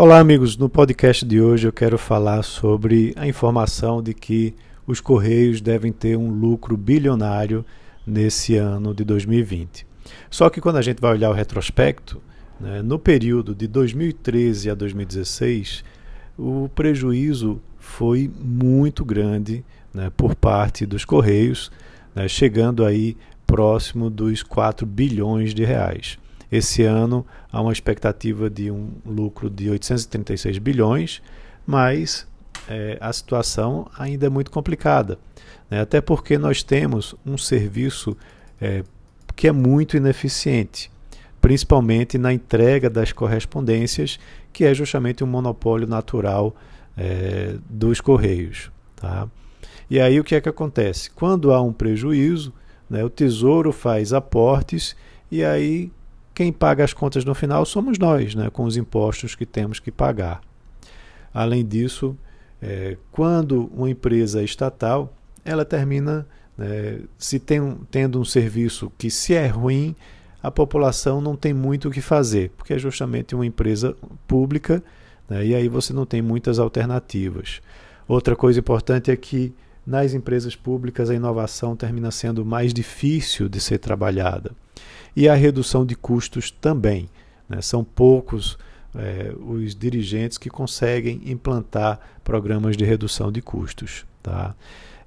Olá, amigos. No podcast de hoje eu quero falar sobre a informação de que os Correios devem ter um lucro bilionário nesse ano de 2020. Só que quando a gente vai olhar o retrospecto, né, no período de 2013 a 2016, o prejuízo foi muito grande né, por parte dos Correios, né, chegando aí próximo dos 4 bilhões de reais. Esse ano há uma expectativa de um lucro de 836 bilhões, mas é, a situação ainda é muito complicada. Né? Até porque nós temos um serviço é, que é muito ineficiente, principalmente na entrega das correspondências, que é justamente um monopólio natural é, dos Correios. Tá? E aí o que é que acontece? Quando há um prejuízo, né, o Tesouro faz aportes e aí quem paga as contas no final somos nós, né, com os impostos que temos que pagar. Além disso, é, quando uma empresa estatal, ela termina né, se tem, tendo um serviço que se é ruim, a população não tem muito o que fazer, porque é justamente uma empresa pública né, e aí você não tem muitas alternativas. Outra coisa importante é que nas empresas públicas a inovação termina sendo mais difícil de ser trabalhada e a redução de custos também. Né? São poucos é, os dirigentes que conseguem implantar programas de redução de custos. Tá?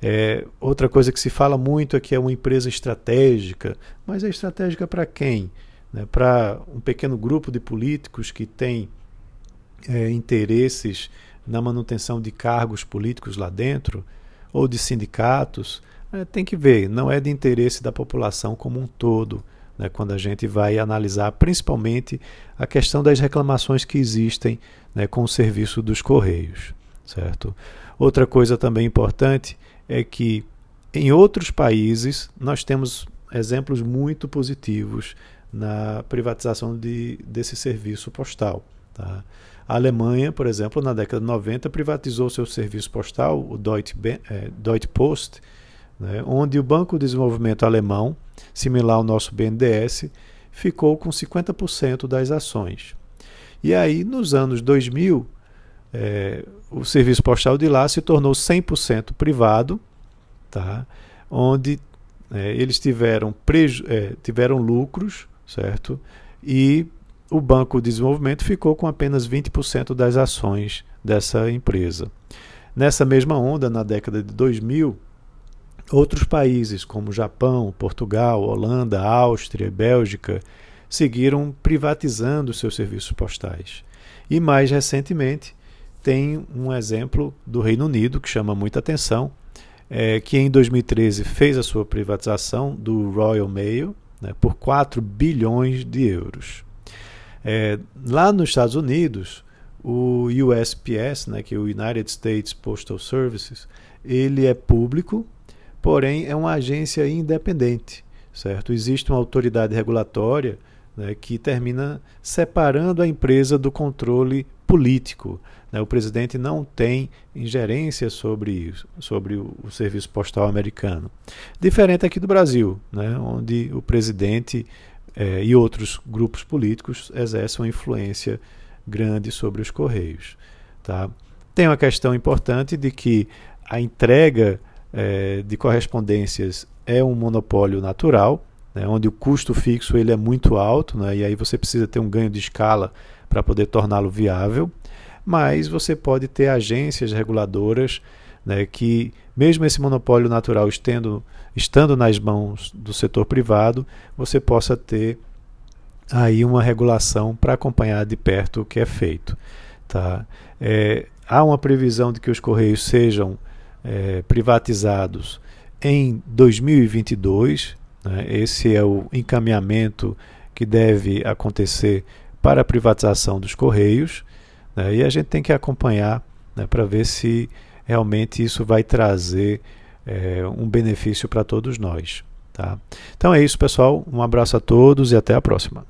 É, outra coisa que se fala muito é que é uma empresa estratégica, mas é estratégica para quem? Né? Para um pequeno grupo de políticos que tem é, interesses na manutenção de cargos políticos lá dentro, ou de sindicatos, é, tem que ver, não é de interesse da população como um todo né, quando a gente vai analisar principalmente a questão das reclamações que existem né, com o serviço dos Correios. Certo? Outra coisa também importante é que em outros países nós temos exemplos muito positivos na privatização de, desse serviço postal. Tá? A Alemanha, por exemplo, na década de 90, privatizou seu serviço postal, o Deutsche, eh, Deutsche Post, né, onde o Banco de Desenvolvimento Alemão, similar ao nosso BNDES, ficou com 50% das ações. E aí, nos anos 2000, é, o serviço postal de lá se tornou 100% privado, tá? onde é, eles tiveram, é, tiveram lucros, certo? E o Banco de Desenvolvimento ficou com apenas 20% das ações dessa empresa. Nessa mesma onda, na década de 2000, Outros países, como Japão, Portugal, Holanda, Áustria, Bélgica, seguiram privatizando seus serviços postais. E mais recentemente, tem um exemplo do Reino Unido que chama muita atenção, é, que em 2013 fez a sua privatização do Royal Mail né, por 4 bilhões de euros. É, lá nos Estados Unidos, o USPS, né, que é o United States Postal Services, ele é público porém é uma agência independente, certo? Existe uma autoridade regulatória né, que termina separando a empresa do controle político. Né? O presidente não tem ingerência sobre sobre o, o, serviço postal americano. Diferente aqui do Brasil, né, onde o presidente eh, e outros grupos políticos exercem uma influência grande sobre os correios. Tá? Tem uma questão importante de que a entrega é, de correspondências é um monopólio natural, né, onde o custo fixo ele é muito alto, né, e aí você precisa ter um ganho de escala para poder torná-lo viável, mas você pode ter agências reguladoras né, que, mesmo esse monopólio natural estendo, estando nas mãos do setor privado, você possa ter aí uma regulação para acompanhar de perto o que é feito. Tá? É, há uma previsão de que os Correios sejam é, privatizados em 2022. Né? Esse é o encaminhamento que deve acontecer para a privatização dos Correios. Né? E a gente tem que acompanhar né, para ver se realmente isso vai trazer é, um benefício para todos nós. Tá? Então é isso, pessoal. Um abraço a todos e até a próxima.